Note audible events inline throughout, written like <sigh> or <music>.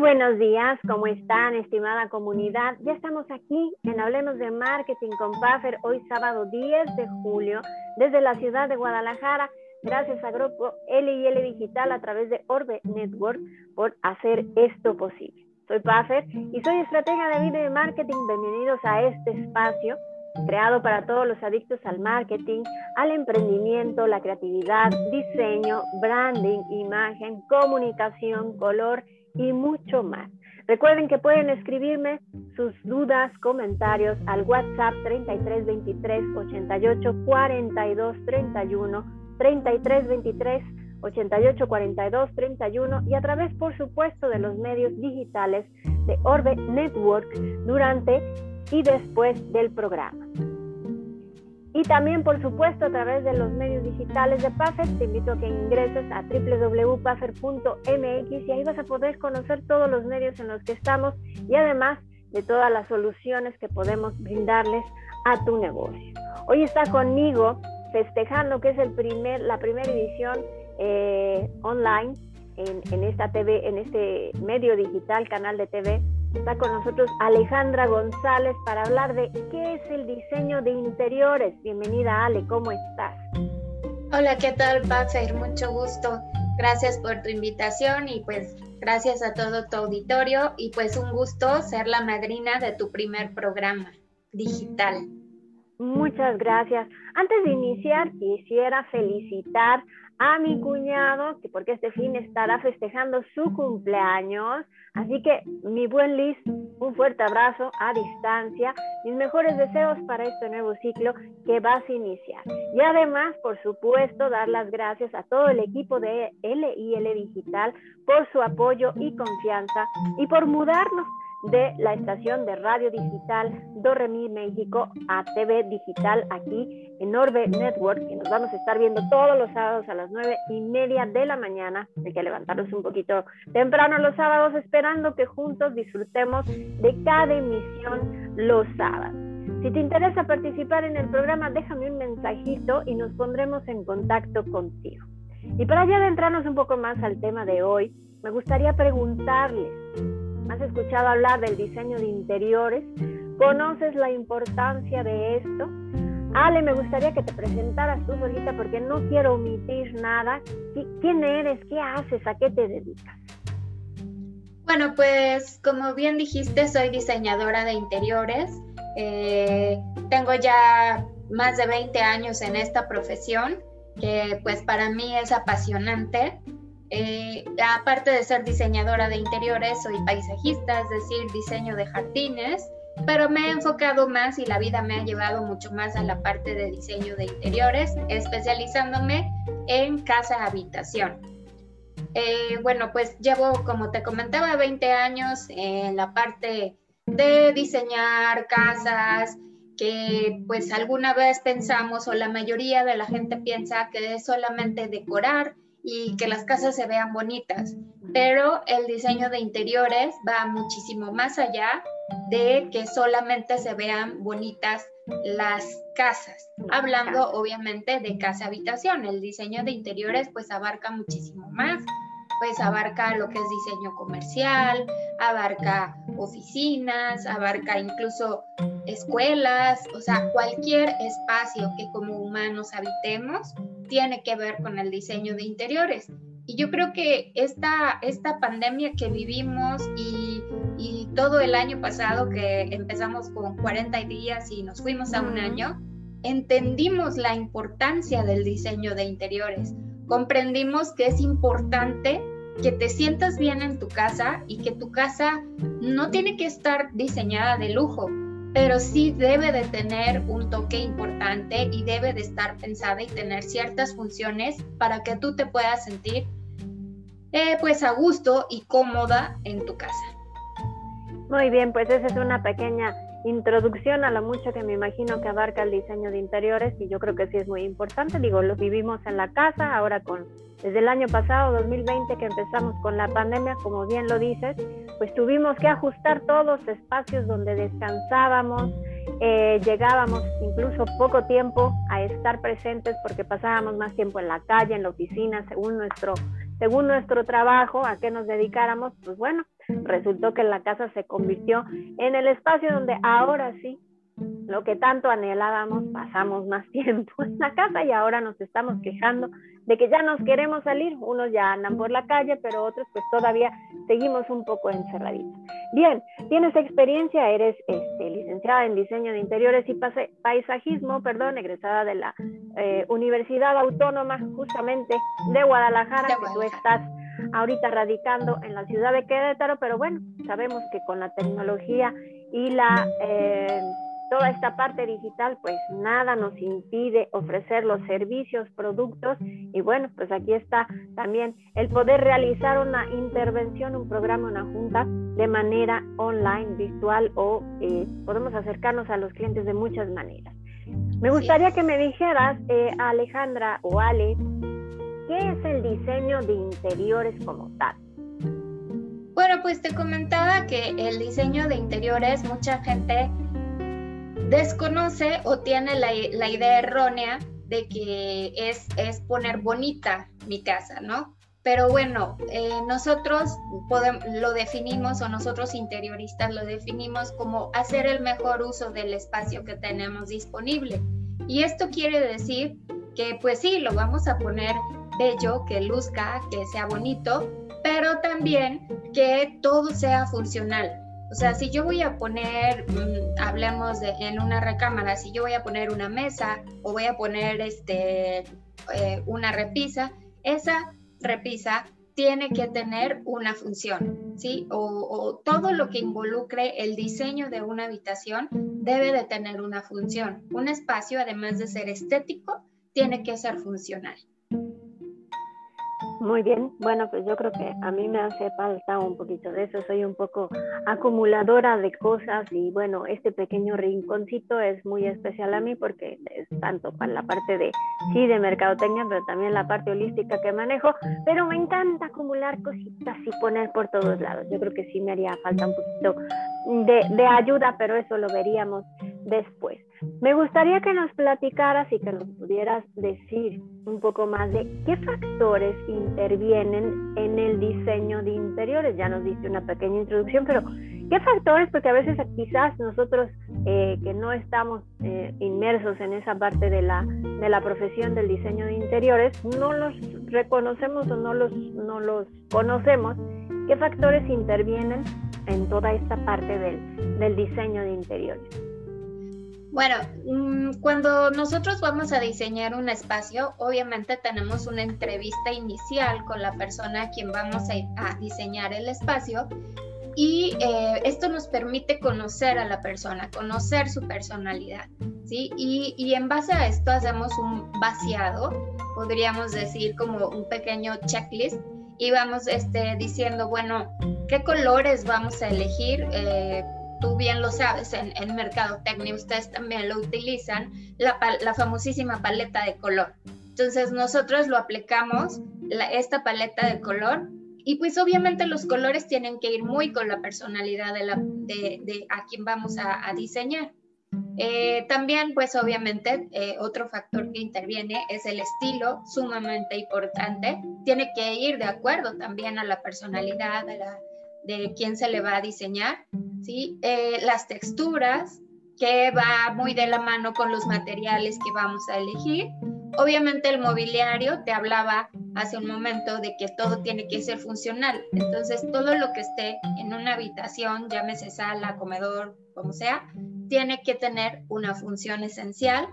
buenos días, ¿cómo están, estimada comunidad? Ya estamos aquí en Hablemos de Marketing con Puffer, hoy sábado 10 de julio, desde la ciudad de Guadalajara. Gracias a Grupo L&L Digital a través de Orbe Network por hacer esto posible. Soy Puffer y soy estratega de video y marketing. Bienvenidos a este espacio creado para todos los adictos al marketing, al emprendimiento, la creatividad, diseño, branding, imagen, comunicación, color mucho más. Recuerden que pueden escribirme sus dudas, comentarios al WhatsApp 3323 88 42 31 3323 88 42 31 y a través, por supuesto, de los medios digitales de Orbe Network durante y después del programa. Y también, por supuesto, a través de los medios digitales de Puffer, te invito a que ingreses a www.puffer.mx y ahí vas a poder conocer todos los medios en los que estamos y además de todas las soluciones que podemos brindarles a tu negocio. Hoy está conmigo festejando que es el primer, la primera edición eh, online en, en, esta TV, en este medio digital, canal de TV Está con nosotros Alejandra González para hablar de qué es el diseño de interiores. Bienvenida Ale, ¿cómo estás? Hola, ¿qué tal, Puffer? Mucho gusto. Gracias por tu invitación y pues gracias a todo tu auditorio y pues un gusto ser la madrina de tu primer programa digital. Muchas gracias. Antes de iniciar, quisiera felicitar a mi cuñado, que porque este fin estará festejando su cumpleaños. Así que, mi buen Liz, un fuerte abrazo a distancia, mis mejores deseos para este nuevo ciclo que vas a iniciar. Y además, por supuesto, dar las gracias a todo el equipo de LIL Digital por su apoyo y confianza y por mudarnos de la estación de radio digital Dorremi México a TV digital aquí en Orbe Network, que nos vamos a estar viendo todos los sábados a las nueve y media de la mañana. Hay que levantarnos un poquito temprano los sábados, esperando que juntos disfrutemos de cada emisión los sábados. Si te interesa participar en el programa, déjame un mensajito y nos pondremos en contacto contigo. Y para ya adentrarnos un poco más al tema de hoy, me gustaría preguntarles, ¿Has escuchado hablar del diseño de interiores? ¿Conoces la importancia de esto? Ale, me gustaría que te presentaras tú solita porque no quiero omitir nada. ¿Quién eres? ¿Qué haces? ¿A qué te dedicas? Bueno, pues como bien dijiste, soy diseñadora de interiores. Eh, tengo ya más de 20 años en esta profesión, que pues para mí es apasionante. Eh, aparte de ser diseñadora de interiores, soy paisajista, es decir, diseño de jardines, pero me he enfocado más y la vida me ha llevado mucho más a la parte de diseño de interiores, especializándome en casa-habitación. Eh, bueno, pues llevo, como te comentaba, 20 años en la parte de diseñar casas, que pues alguna vez pensamos o la mayoría de la gente piensa que es solamente decorar y que las casas se vean bonitas, pero el diseño de interiores va muchísimo más allá de que solamente se vean bonitas las casas, hablando obviamente de casa habitación. El diseño de interiores pues abarca muchísimo más, pues abarca lo que es diseño comercial, abarca oficinas, abarca incluso escuelas, o sea, cualquier espacio que como humanos habitemos tiene que ver con el diseño de interiores. Y yo creo que esta, esta pandemia que vivimos y, y todo el año pasado que empezamos con 40 días y nos fuimos a un año, entendimos la importancia del diseño de interiores. Comprendimos que es importante que te sientas bien en tu casa y que tu casa no tiene que estar diseñada de lujo, pero sí debe de tener un toque importante y debe de estar pensada y tener ciertas funciones para que tú te puedas sentir eh, pues a gusto y cómoda en tu casa. Muy bien, pues esa es una pequeña introducción a lo mucho que me imagino que abarca el diseño de interiores y yo creo que sí es muy importante. Digo, lo vivimos en la casa, ahora con desde el año pasado, 2020, que empezamos con la pandemia, como bien lo dices, pues tuvimos que ajustar todos los espacios donde descansábamos, eh, llegábamos incluso poco tiempo a estar presentes porque pasábamos más tiempo en la calle, en la oficina, según nuestro, según nuestro trabajo, a qué nos dedicáramos, pues bueno, resultó que la casa se convirtió en el espacio donde ahora sí lo que tanto anhelábamos, pasamos más <laughs> tiempo en la casa y ahora nos estamos quejando de que ya nos queremos salir. Unos ya andan por la calle, pero otros pues todavía seguimos un poco encerraditos. Bien, tienes experiencia, eres este, licenciada en diseño de interiores y paisajismo, perdón, egresada de la eh, Universidad Autónoma justamente de Guadalajara, que tú estás ahorita radicando en la ciudad de Querétaro, pero bueno, sabemos que con la tecnología y la... Eh, toda esta parte digital, pues nada nos impide ofrecer los servicios, productos y bueno, pues aquí está también el poder realizar una intervención, un programa, una junta de manera online, virtual o eh, podemos acercarnos a los clientes de muchas maneras. Me gustaría que me dijeras, eh, Alejandra o Ale, ¿qué es el diseño de interiores como tal? Bueno, pues te comentaba que el diseño de interiores, mucha gente desconoce o tiene la, idea errónea de que es, es, poner bonita mi casa, ¿no? Pero bueno, eh, nosotros podemos, lo definimos o nosotros interioristas lo definimos como hacer el mejor uso del espacio que tenemos disponible. Y esto quiere decir que pues sí, lo vamos a poner bello, que luzca, que sea bonito, pero también que todo sea funcional. O sea, si yo voy a poner, mm, hablemos de, en una recámara, si yo voy a poner una mesa o voy a poner este, eh, una repisa, esa repisa tiene que tener una función, ¿sí? O, o, todo lo que involucre el diseño de una habitación debe de tener una función. Un espacio, además de ser estético, tiene que ser funcional. Muy bien, bueno, pues yo creo que a mí me hace falta un poquito de eso, soy un poco acumuladora de cosas y bueno, este pequeño rinconcito es muy especial a mí porque es tanto para la parte de, sí, de mercadotecnia, pero también la parte holística que manejo, pero me encanta acumular cositas y poner por todos lados. Yo creo que sí me haría falta un poquito de, de ayuda, pero eso lo veríamos después. Me gustaría que nos platicaras y que nos pudieras decir un poco más de qué factores intervienen en el diseño de interiores. Ya nos diste una pequeña introducción, pero ¿qué factores? Porque a veces quizás nosotros eh, que no estamos eh, inmersos en esa parte de la, de la profesión del diseño de interiores, no los reconocemos o no los, no los conocemos. ¿Qué factores intervienen en toda esta parte del, del diseño de interiores? Bueno, mm, cuando nosotros vamos a diseñar un espacio, obviamente tenemos una entrevista inicial con la persona a quien vamos a, diseñar el espacio y eh, esto nos permite conocer a la persona, conocer su personalidad, ¿sí? Y, y, en base a esto hacemos un vaciado, podríamos decir como un pequeño checklist y vamos este, diciendo, bueno, ¿qué colores vamos a elegir? Eh, tú bien lo sabes, en, en Mercadotecnia ustedes también lo utilizan, la, la, famosísima paleta de color. Entonces nosotros lo aplicamos, esta paleta de color, y pues obviamente los colores tienen que ir muy con la personalidad de, la, a quien vamos a, a diseñar. Eh, también, pues obviamente, eh, otro factor que interviene es el estilo, sumamente importante. Tiene que ir de acuerdo también a la personalidad de, la, de quién se le va a diseñar. ¿sí? Eh, las texturas, que va muy de la mano con los materiales que vamos a elegir. Obviamente el mobiliario, te hablaba hace un momento de que todo tiene que ser funcional. Entonces todo lo que esté en una habitación, llámese sala, comedor, como sea, tiene que tener una función esencial.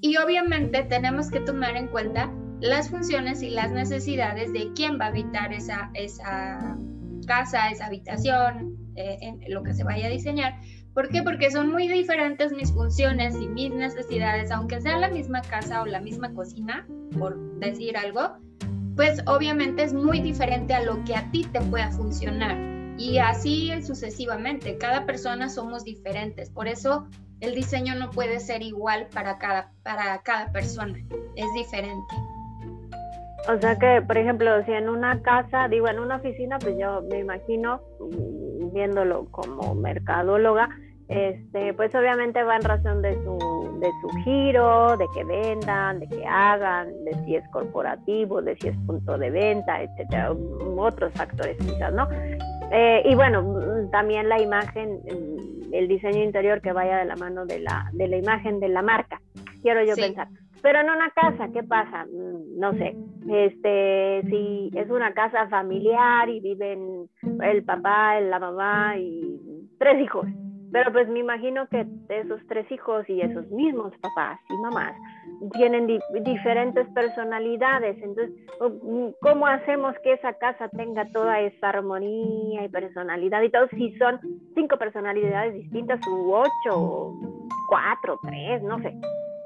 Y obviamente tenemos que tomar en cuenta las funciones y las necesidades de quién va a habitar esa, esa casa, esa habitación, eh, en lo que se vaya a diseñar. ¿Por qué? Porque son muy diferentes mis funciones y mis necesidades, aunque sea la misma casa o la misma cocina, por decir algo, pues obviamente es muy diferente a lo que a ti te pueda funcionar. Y así sucesivamente, cada persona somos diferentes, por eso el diseño no puede ser igual para cada, para cada persona, es diferente. O sea que, por ejemplo, si en una casa, digo, en una oficina, pues yo me imagino, mm, viéndolo como mercadóloga, este, pues obviamente va en razón de su, de su giro, de que vendan, de que hagan, de si es corporativo, de si es punto de venta, etcétera, otros factores quizás, ¿no? Eh, y bueno, también la imagen, el diseño interior que vaya de la mano de la, de la imagen de la marca, quiero yo pensar. Pero en una casa, ¿qué pasa? Mm, no sé, este, si es una casa familiar y viven el papá, la mamá y tres hijos, pero pues me imagino que esos tres hijos y esos mismos papás y mamás tienen diferentes personalidades. Entonces, ¿cómo hacemos que esa casa tenga toda esa armonía y personalidad y todo? Si son cinco personalidades distintas u ocho, cuatro, tres, no sé.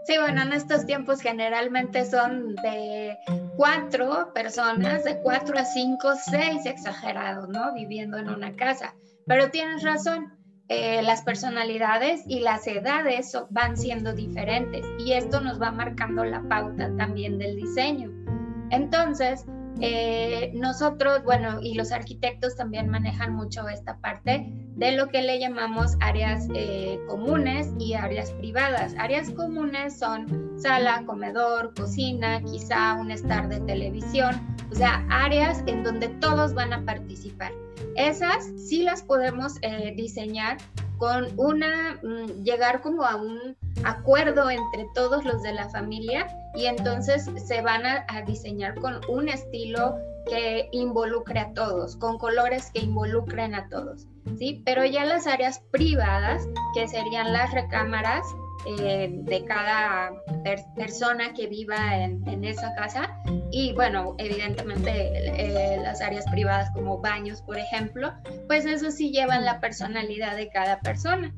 Sí, bueno, en estos tiempos generalmente son de cuatro personas, de cuatro a cinco, seis exagerados, ¿no? Viviendo en una casa. Pero tienes razón, eh, las personalidades y las edades van siendo diferentes y esto nos va marcando la pauta también del diseño. Entonces, eh, nosotros, bueno, y los arquitectos también manejan mucho esta parte de lo que le llamamos áreas eh, comunes y áreas privadas. Áreas comunes son sala, comedor, cocina, quizá un estar de televisión, o sea, áreas en donde todos van a participar. Esas sí las podemos eh, diseñar con una, mm, llegar como a un acuerdo entre todos los de la familia y entonces se van a, diseñar con un estilo que involucre a todos, con colores que involucren a todos, ¿sí? Pero ya las áreas privadas, que serían las recámaras, eh, de cada persona que viva en, esa casa. Y bueno, evidentemente eh, las áreas privadas como baños, por ejemplo, pues eso sí llevan la personalidad de cada persona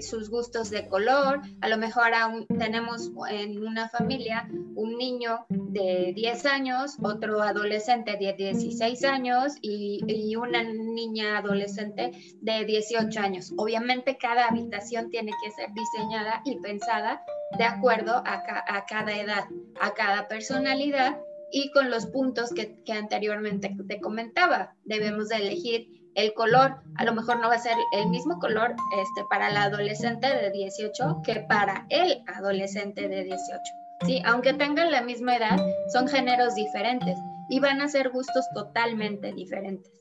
sus gustos de color, a lo mejor aún tenemos en una familia un niño de 10 años, otro adolescente de 16 años y, una niña adolescente de 18 años. Obviamente cada habitación tiene que ser diseñada y pensada de acuerdo a, cada edad, a cada personalidad y con los puntos que, que anteriormente te comentaba. Debemos de elegir el color a lo mejor no va a ser el mismo color este, para la adolescente de 18 que para el adolescente de 18. ¿sí? Aunque tengan la misma edad, son géneros diferentes y van a ser gustos totalmente diferentes.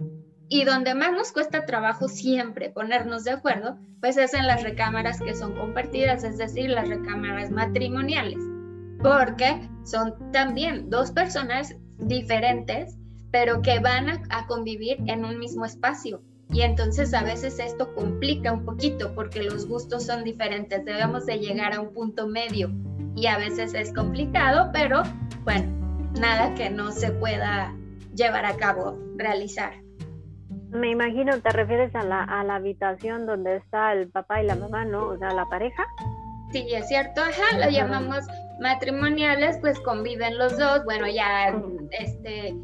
Y donde más nos cuesta trabajo siempre ponernos de acuerdo, pues es en las recámaras que son compartidas, es decir, las recámaras matrimoniales, porque son también dos personas diferentes pero que van a, convivir en un mismo espacio. Y entonces a veces esto complica un poquito porque los gustos son diferentes, debemos de llegar a un punto medio y a veces es complicado, pero bueno, nada que no se pueda llevar a cabo, realizar. Me imagino, te refieres a la, a la habitación donde está el papá y la mamá, ¿no? O sea, la pareja. Sí, es cierto, ajá, lo llamamos matrimoniales, pues conviven los dos, bueno, ya, este,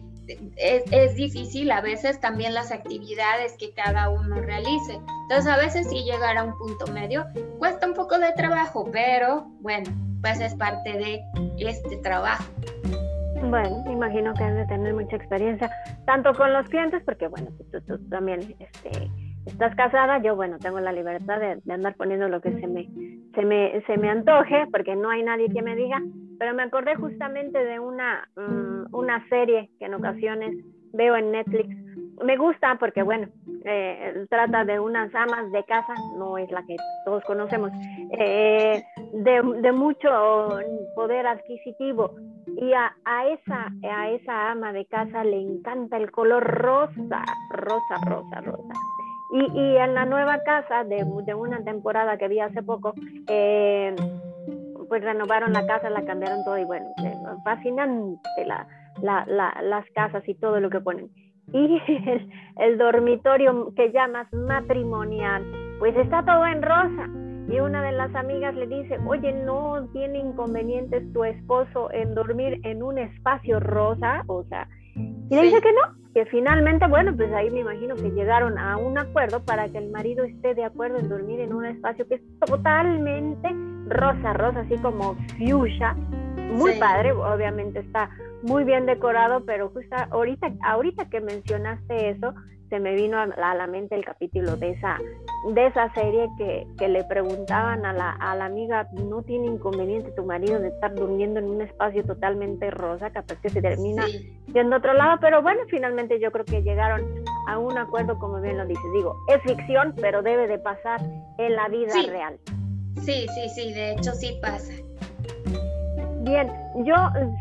es, difícil a veces también las actividades que cada uno realice. Entonces a veces sí llegar a un punto medio cuesta un poco de trabajo, pero bueno, pues es parte de este trabajo. Bueno, imagino que han de tener mucha experiencia, tanto con los clientes, porque bueno, tú, también este, estás casada, yo bueno, tengo la libertad de, andar poniendo lo que se me, se, me, se me antoje, porque no hay nadie que me diga, pero me acordé justamente de una, mm, una serie que en ocasiones veo en Netflix. Me gusta porque, bueno, eh, trata de unas amas de casa, no es la que todos conocemos, eh, de, de, mucho poder adquisitivo. Y a, a, esa, a esa ama de casa le encanta el color rosa, rosa, rosa, rosa. Y, y en la nueva casa de, de una temporada que vi hace poco, eh, pues renovaron la casa, la cambiaron todo y bueno, eh, fascinante la, la, la, las casas y todo lo que ponen. Y <laughs> el, el, dormitorio que llamas matrimonial, pues está todo en rosa. Y una de las amigas le dice, oye, ¿no tiene inconvenientes tu esposo en dormir en un espacio rosa? O sea, y le dice que no, que finalmente, bueno, pues ahí me imagino que llegaron a un acuerdo para que el marido esté de acuerdo en dormir en un espacio que es totalmente rosa, rosa, así como fuchsia, muy padre, obviamente está muy bien decorado, pero justo ahorita, ahorita que mencionaste eso, se me vino a la, mente el capítulo de esa, de esa serie que, que le preguntaban a la, a la, amiga, ¿no tiene inconveniente tu marido de estar durmiendo en un espacio totalmente rosa? Capaz que se termina yendo a otro lado, pero bueno, finalmente yo creo que llegaron a un acuerdo, como bien lo dices. Digo, es ficción, pero debe de pasar en la vida real. Sí, sí, sí, de hecho sí pasa. Bien, yo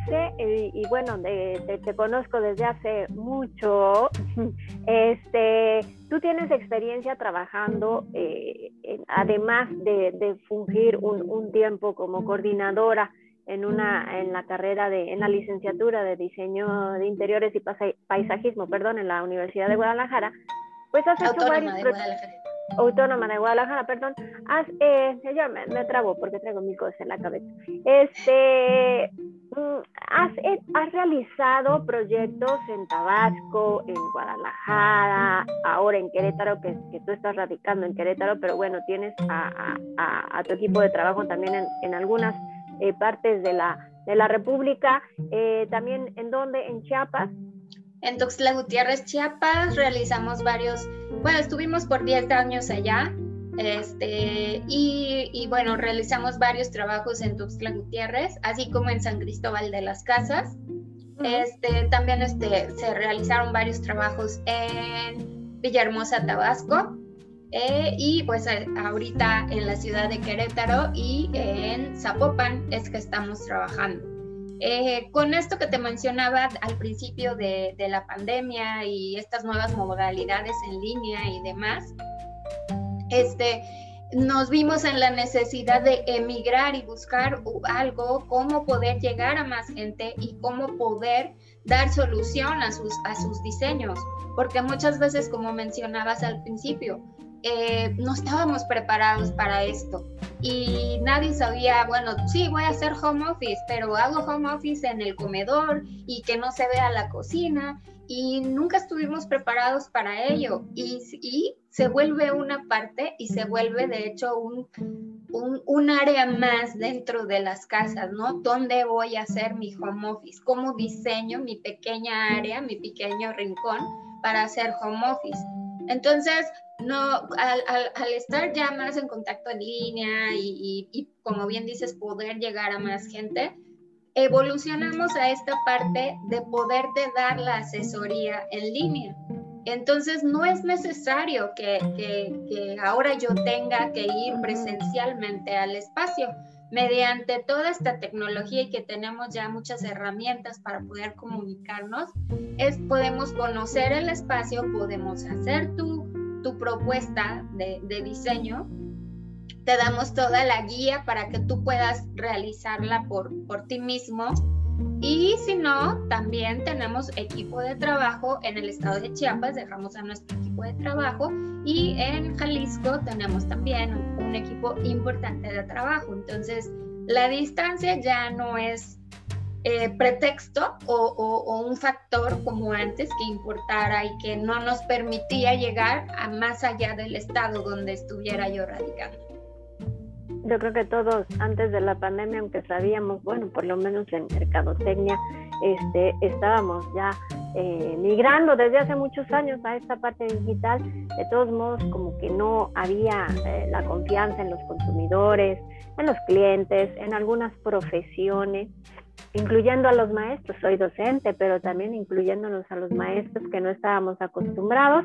sé, y, bueno, te conozco desde hace mucho, <laughs> este, tú tienes experiencia trabajando, eh, además de, fungir un, tiempo como coordinadora en, una, en la carrera de, en la licenciatura de diseño de interiores y paisajismo, perdón, en la Universidad de Guadalajara, pues has hecho varios... Autónoma de Guadalajara, perdón, has, eh, yo me, me, porque traigo mi cosa en la cabeza. Este, mm, has, eh, has, realizado proyectos en Tabasco, en Guadalajara, ahora en Querétaro, que, que tú estás radicando en Querétaro, pero bueno, tienes a, tu equipo de trabajo también en, en algunas eh, partes de la, de la República, eh, también en donde, en Chiapas. En Tuxtla Gutiérrez, Chiapas, realizamos varios, bueno, estuvimos por 10 años allá, este, y, y, bueno, realizamos varios trabajos en Tuxtla Gutiérrez, así como en San Cristóbal de las Casas. Este, también este, se realizaron varios trabajos en Villahermosa, Tabasco, eh, y pues ahorita en la ciudad de Querétaro y en Zapopan es que estamos trabajando. Eh, con esto que te mencionaba al principio de, la pandemia y estas nuevas modalidades en línea y demás, este, nos vimos en la necesidad de emigrar y buscar algo, cómo poder llegar a más gente y cómo poder dar solución a sus, a sus diseños, porque muchas veces, como mencionabas al principio, eh, no estábamos preparados para esto y nadie sabía, bueno, sí, voy a hacer home office, pero hago home office en el comedor y que no se vea la cocina y nunca estuvimos preparados para ello y, y se vuelve una parte y se vuelve de hecho un, un, un, área más dentro de las casas, ¿no? ¿Dónde voy a hacer mi home office? ¿Cómo diseño mi pequeña área, mi pequeño rincón para hacer home office? Entonces, no, al, estar ya más en contacto en línea y, como bien dices, poder llegar a más gente, evolucionamos a esta parte de poderte dar la asesoría en línea. Entonces no es necesario que, que, ahora yo tenga que ir presencialmente al espacio. Mediante toda esta tecnología y que tenemos ya muchas herramientas para poder comunicarnos, es, podemos conocer el espacio, podemos hacer tu tu propuesta de, diseño, te damos toda la guía para que tú puedas realizarla por, por ti mismo. Y si no, también tenemos equipo de trabajo en el estado de Chiapas, dejamos a nuestro equipo de trabajo y en Jalisco tenemos también un equipo importante de trabajo. Entonces, la distancia ya no es eh, pretexto o, un factor como antes que importara y que no nos permitía llegar a más allá del estado donde estuviera yo radicando. Yo creo que todos antes de la pandemia, aunque sabíamos, bueno, por lo menos en mercadotecnia, este, estábamos ya eh, migrando desde hace muchos años a esta parte digital. De todos modos, como que no había eh, la confianza en los consumidores, en los clientes, en algunas profesiones incluyendo a los maestros, soy docente, pero también incluyéndonos a los maestros que no estábamos acostumbrados.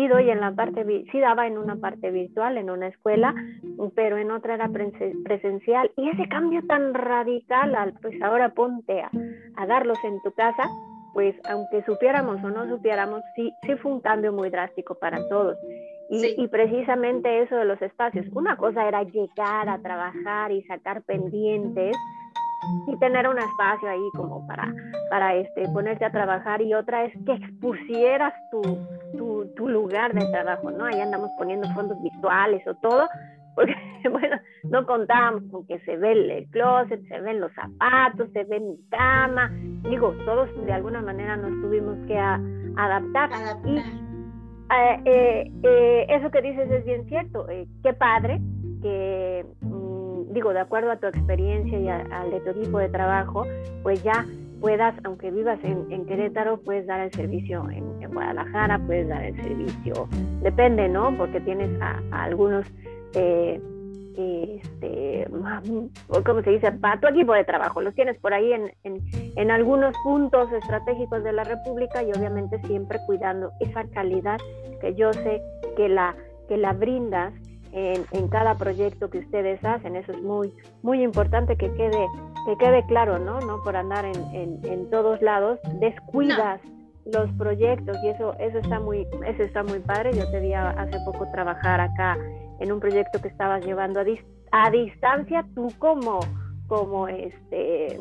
Sí doy en la parte, sí daba en una parte virtual, en una escuela, pero en otra era presencial. Y ese cambio tan radical, al, pues ahora ponte a, a darlos en tu casa, pues aunque supiéramos o no supiéramos, sí, sí fue un cambio muy drástico para todos. Y, y, precisamente eso de los espacios. Una cosa era llegar a trabajar y sacar pendientes y tener un espacio ahí como para, para este, ponerte a trabajar y otra es que expusieras tu, tu, tu lugar de trabajo, ¿no? Ahí andamos poniendo fondos virtuales o todo, <laughs> porque bueno, no contábamos con que se ve el closet, se ven los zapatos, se ve mi cama, digo, todos de alguna manera nos tuvimos que adaptar. Y eh, eh, eh, eso que dices es bien cierto, qué padre que digo, de acuerdo a tu experiencia y al de tu equipo de trabajo, pues ya puedas, aunque vivas en, Querétaro, puedes dar el servicio en, Guadalajara, puedes dar el servicio, depende, ¿no? Porque tienes a, algunos eh, este, <laughs> ¿cómo se dice? Para tu equipo de trabajo. Los tienes por ahí en, en, en, algunos puntos estratégicos de la República y obviamente siempre cuidando esa calidad que yo sé que la, que la brindas en, en, cada proyecto que ustedes hacen. Eso es muy, muy importante que quede, que quede claro, ¿no? No por andar en, en todos lados, descuidas. los proyectos y eso eso está muy eso está muy padre yo te vi hace poco trabajar acá en un proyecto que estabas llevando a, a distancia tú como, como, este,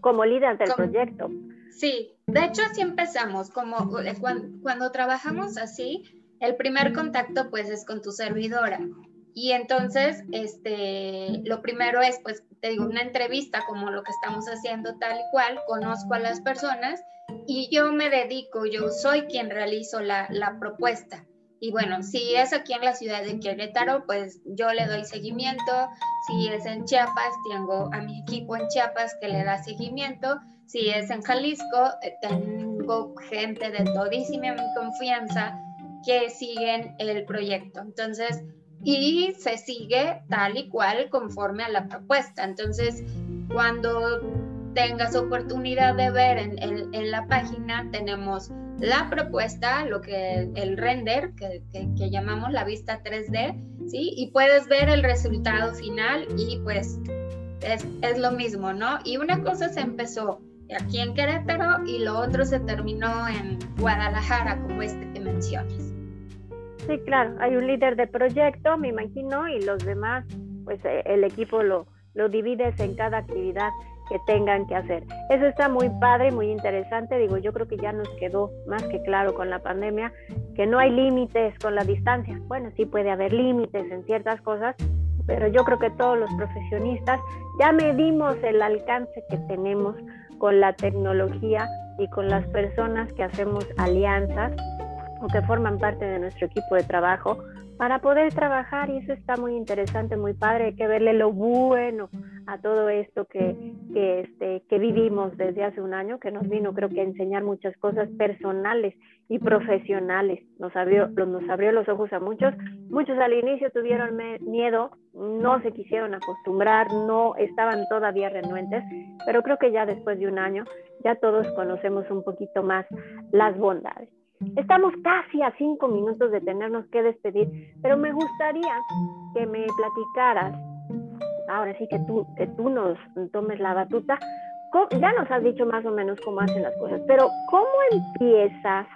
como líder del proyecto. Sí, de hecho así empezamos, como eh, cuando, cuando trabajamos así, el primer contacto pues es con tu servidora. Y entonces, este, lo primero es, pues, te digo, una entrevista como lo que estamos haciendo tal y cual, conozco a las personas y yo me dedico, yo soy quien realizo la, la propuesta. Y bueno, si es aquí en la ciudad de Querétaro, pues yo le doy seguimiento. Si es en Chiapas, tengo a mi equipo en Chiapas que le da seguimiento. Si es en Jalisco, eh, tengo gente de todísima confianza que siguen el proyecto. Entonces, y se sigue tal y cual conforme a la propuesta. Entonces, cuando tengas oportunidad de ver en, la página, tenemos la propuesta, lo que el render, que, que, llamamos la vista 3D, ¿sí? Y puedes ver el resultado final y pues es, es, lo mismo, ¿no? Y una cosa se empezó aquí en Querétaro y lo otro se terminó en Guadalajara, como este que mencionas. Sí, claro, hay un líder de proyecto, me imagino, y los demás, pues eh, el equipo lo, lo divides en cada actividad que tengan que hacer. Eso está muy padre, muy interesante. Digo, yo creo que ya nos quedó más que claro con la pandemia que no hay límites con la distancia. Bueno, sí puede haber límites en ciertas cosas, pero yo creo que todos los profesionistas ya medimos el alcance que tenemos con la tecnología y con las personas que hacemos alianzas o que forman parte de nuestro equipo de trabajo para poder trabajar y eso está muy interesante, muy padre, hay que verle lo bueno a todo esto que, que, este, que vivimos desde hace un año, que nos vino creo que a enseñar muchas cosas personales y profesionales, nos abrió, nos abrió los ojos a muchos, muchos al inicio tuvieron miedo, no se quisieron acostumbrar, no estaban todavía renuentes, pero creo que ya después de un año ya todos conocemos un poquito más las bondades. Estamos casi a cinco minutos de tenernos que despedir, pero me gustaría que me platicaras, ahora sí que tú, que tú nos tomes la batuta, ya nos has dicho más o menos cómo hacen las cosas, pero ¿cómo empiezas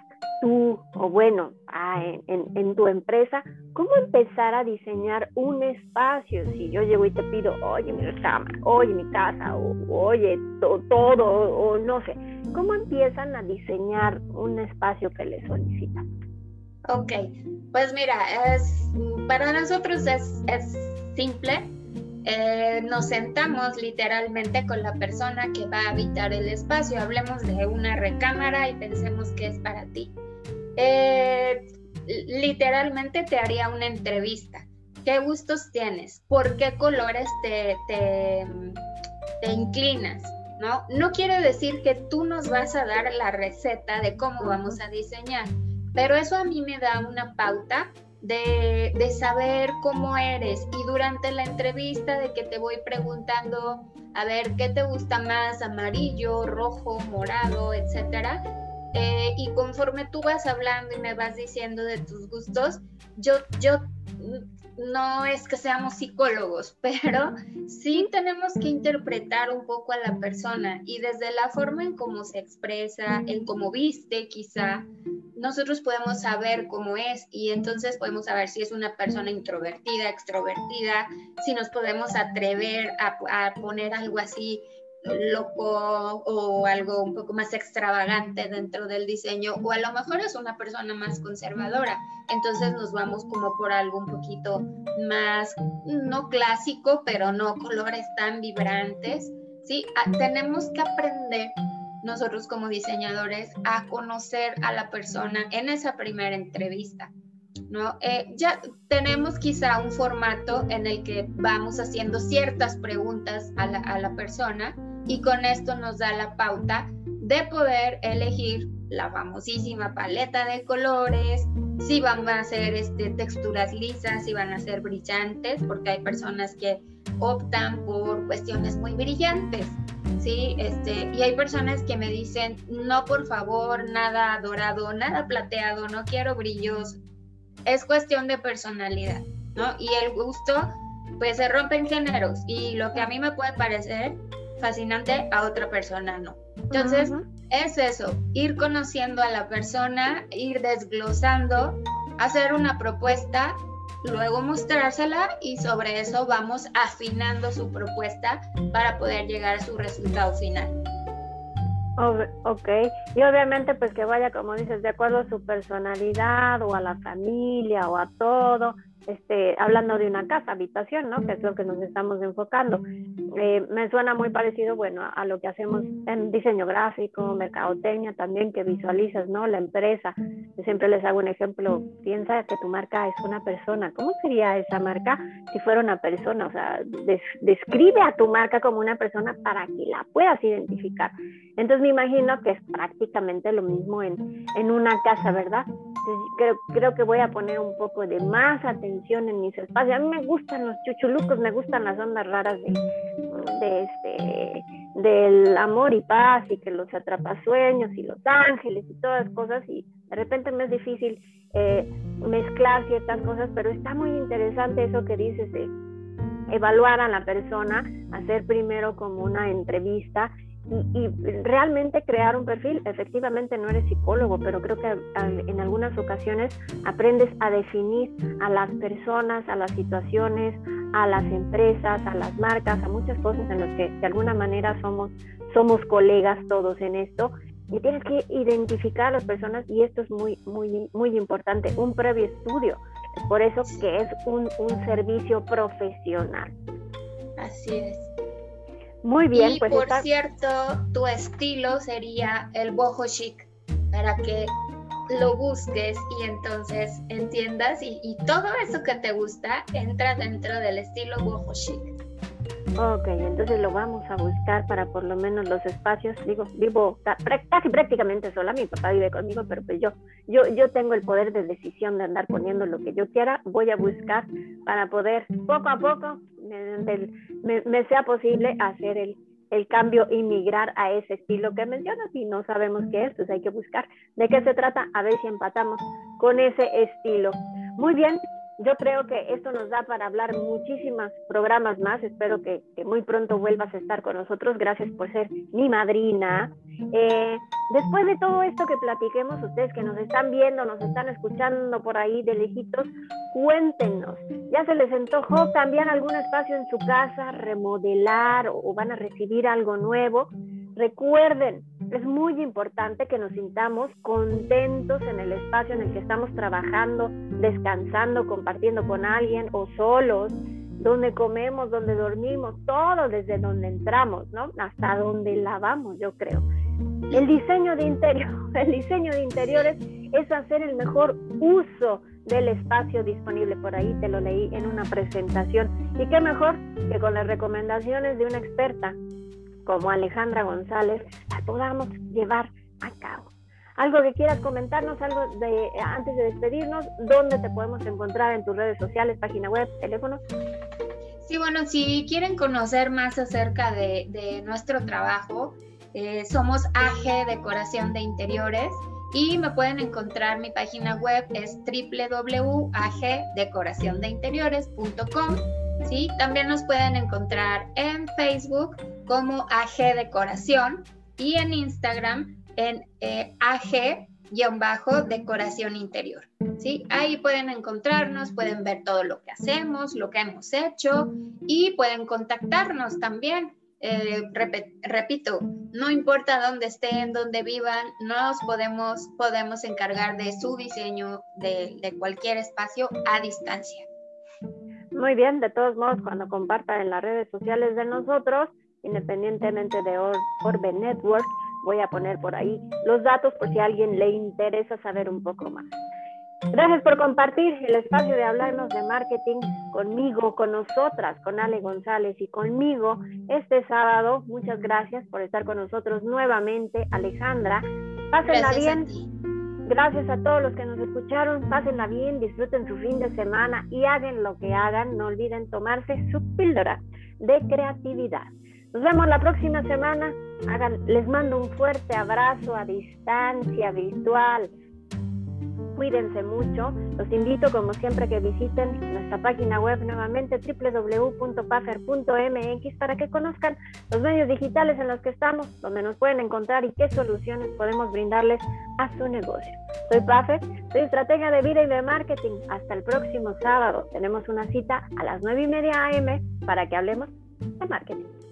tú, o bueno, ah, en, tu empresa, cómo empezar a diseñar un espacio? Si yo llego y te pido, oye, mi cama, oye, mi casa, o oye, todo, o no sé, ¿cómo empiezan a diseñar un espacio que les solicitan? Ok, pues mira, es, para nosotros es, es simple. Eh, nos sentamos literalmente con la persona que va a habitar el espacio. Hablemos de una recámara y pensemos que es para ti. Eh, literalmente te haría una entrevista. ¿Qué gustos tienes? ¿Por qué colores te, te, te inclinas? ¿No? No quiere decir que tú nos vas a dar la receta de cómo vamos a diseñar, pero eso a mí me da una pauta de, de, saber cómo eres y durante la entrevista de que te voy preguntando, a ver, ¿qué te gusta más? Amarillo, rojo, morado, etcétera. Eh, y conforme tú vas hablando y me vas diciendo de tus gustos, yo, yo no es que seamos psicólogos, <laughs> pero sí tenemos que interpretar un poco a la persona y desde la forma en cómo se expresa, en cómo viste quizá, nosotros podemos saber cómo es y entonces podemos saber si es una persona introvertida, extrovertida, si nos podemos atrever a, a poner algo así loco o algo un poco más extravagante dentro del diseño o a lo mejor es una persona más conservadora entonces nos vamos como por algo un poquito más no clásico pero no colores tan vibrantes sí ah, tenemos que aprender nosotros como diseñadores a conocer a la persona en esa primera entrevista ¿no? Eh, ya tenemos quizá un formato en el que vamos haciendo ciertas preguntas a la, a la persona y con esto nos da la pauta de poder elegir la famosísima paleta de colores, si van a ser este, texturas lisas, si van a ser brillantes, porque hay personas que optan por cuestiones muy brillantes. ¿sí? Este, y hay personas que me dicen, no, por favor, nada dorado, nada plateado, no quiero brillos. Es cuestión de personalidad, ¿no? Y el gusto, pues se rompe en géneros y lo que a mí me puede parecer fascinante, a otra persona no. Entonces, es eso, ir conociendo a la persona, ir desglosando, hacer una propuesta luego mostrársela y sobre eso vamos afinando su propuesta para poder llegar a su resultado final. Ok, y obviamente pues que vaya, como dices, de acuerdo a su personalidad o a la familia o a todo, este, hablando de una casa, habitación, ¿no? Que es lo que nos estamos enfocando. Eh, me suena muy parecido, bueno, a lo que hacemos en diseño gráfico, mercadotecnia también, que visualizas, ¿no? La empresa. Yo siempre les hago un ejemplo, piensa que tu marca es una persona. ¿Cómo sería esa marca si fuera una persona? O sea, describe a tu marca como una persona para que la puedas identificar. Entonces me imagino que es prácticamente lo mismo en, en una casa, ¿verdad? creo, creo que voy a poner un poco de más atención en mis espacios. A mí me gustan los chuchulucos, me gustan las ondas raras de, este, del amor y paz y que los atrapasueños y los ángeles y todas las cosas y de repente me es difícil eh, mezclar ciertas cosas, pero está muy interesante eso que dices de evaluar a la persona, hacer primero como una entrevista y, realmente crear un perfil. Efectivamente no eres psicólogo, pero creo que en algunas ocasiones aprendes a definir a las personas, a las situaciones, a las empresas, a las marcas, a muchas cosas en las que de alguna manera somos, somos colegas todos en esto. Y tienes que identificar a las personas y esto es muy, muy, muy importante, un previo estudio. por eso que es un, un servicio profesional. Así es. Muy bien. Y pues por cierto, tu estilo sería el boho chic, para que lo busques y entonces entiendas y, todo eso que te gusta entra dentro del estilo boho chic. Ok, entonces lo vamos a buscar para por lo menos los espacios. Digo, vivo casi prácticamente sola, mi papá vive conmigo, pero pues yo, yo, yo tengo el poder de decisión de andar poniendo lo que yo quiera. Voy a buscar para poder poco a poco me, sea posible hacer el, el cambio y migrar a ese estilo que mencionas y no sabemos qué es, pues hay que buscar de qué se trata, a ver si empatamos con ese estilo. Muy bien, yo creo que esto nos da para hablar muchísimos programas más. Espero que, muy pronto vuelvas a estar con nosotros. Gracias por ser mi madrina. Eh, después de todo esto que platiquemos, ustedes que nos están viendo, nos están escuchando por ahí de lejitos, cuéntenos. ¿Ya se les antojó cambiar algún espacio en su casa, remodelar o van a recibir algo nuevo? Recuerden, es muy importante que nos sintamos contentos en el espacio en el que estamos trabajando, descansando, compartiendo con alguien o solos, donde comemos, donde dormimos, todo desde donde entramos, ¿no? Hasta donde lavamos, yo creo. El diseño de interior, <laughs> el diseño de interiores es hacer el mejor uso del espacio disponible por ahí, te lo leí en una presentación. Y qué mejor que con las recomendaciones de una experta como Alejandra González las podamos llevar a cabo. Algo que quieras comentarnos, algo de antes de despedirnos, ¿dónde te podemos encontrar en tus redes sociales, página web, teléfono? Sí, bueno, si quieren conocer más acerca de, nuestro trabajo, eh, somos AG Decoración de Interiores y me pueden encontrar mi página web es www.agdecoraciondeinteriores.com ¿sí? También nos pueden encontrar en Facebook como AG Decoración y en Instagram en eh, AG-decoración interior. ¿sí? Ahí pueden encontrarnos, pueden ver todo lo que hacemos, lo que hemos hecho y pueden contactarnos también. Eh, repito, no importa dónde estén, dónde vivan, nos podemos, podemos encargar de su diseño de cualquier espacio a distancia. Muy bien, de todos modos, cuando compartan en las redes sociales de nosotros, independientemente de Orbe Network, voy a poner por ahí los datos por si a alguien le interesa saber un poco más. Gracias por compartir el espacio de hablarnos de marketing conmigo, con nosotras, con Ale González y conmigo este sábado. Muchas gracias por estar con nosotros nuevamente, Alejandra. Pásenla bien Gracias a todos los que nos escucharon. Pásenla bien, disfruten su fin de semana y hagan lo que hagan. No olviden tomarse su píldora de creatividad. Nos vemos la próxima semana. les mando un fuerte abrazo a distancia virtual cuídense mucho. Los invito, como siempre, que visiten nuestra página web nuevamente www.puffer.mx para que conozcan los medios digitales en los que estamos, donde nos pueden encontrar y qué soluciones podemos brindarles a su negocio. Soy Puffer, soy estratega de vida y de marketing. Hasta el próximo sábado. Tenemos una cita a las 9 y media AM para que hablemos de marketing.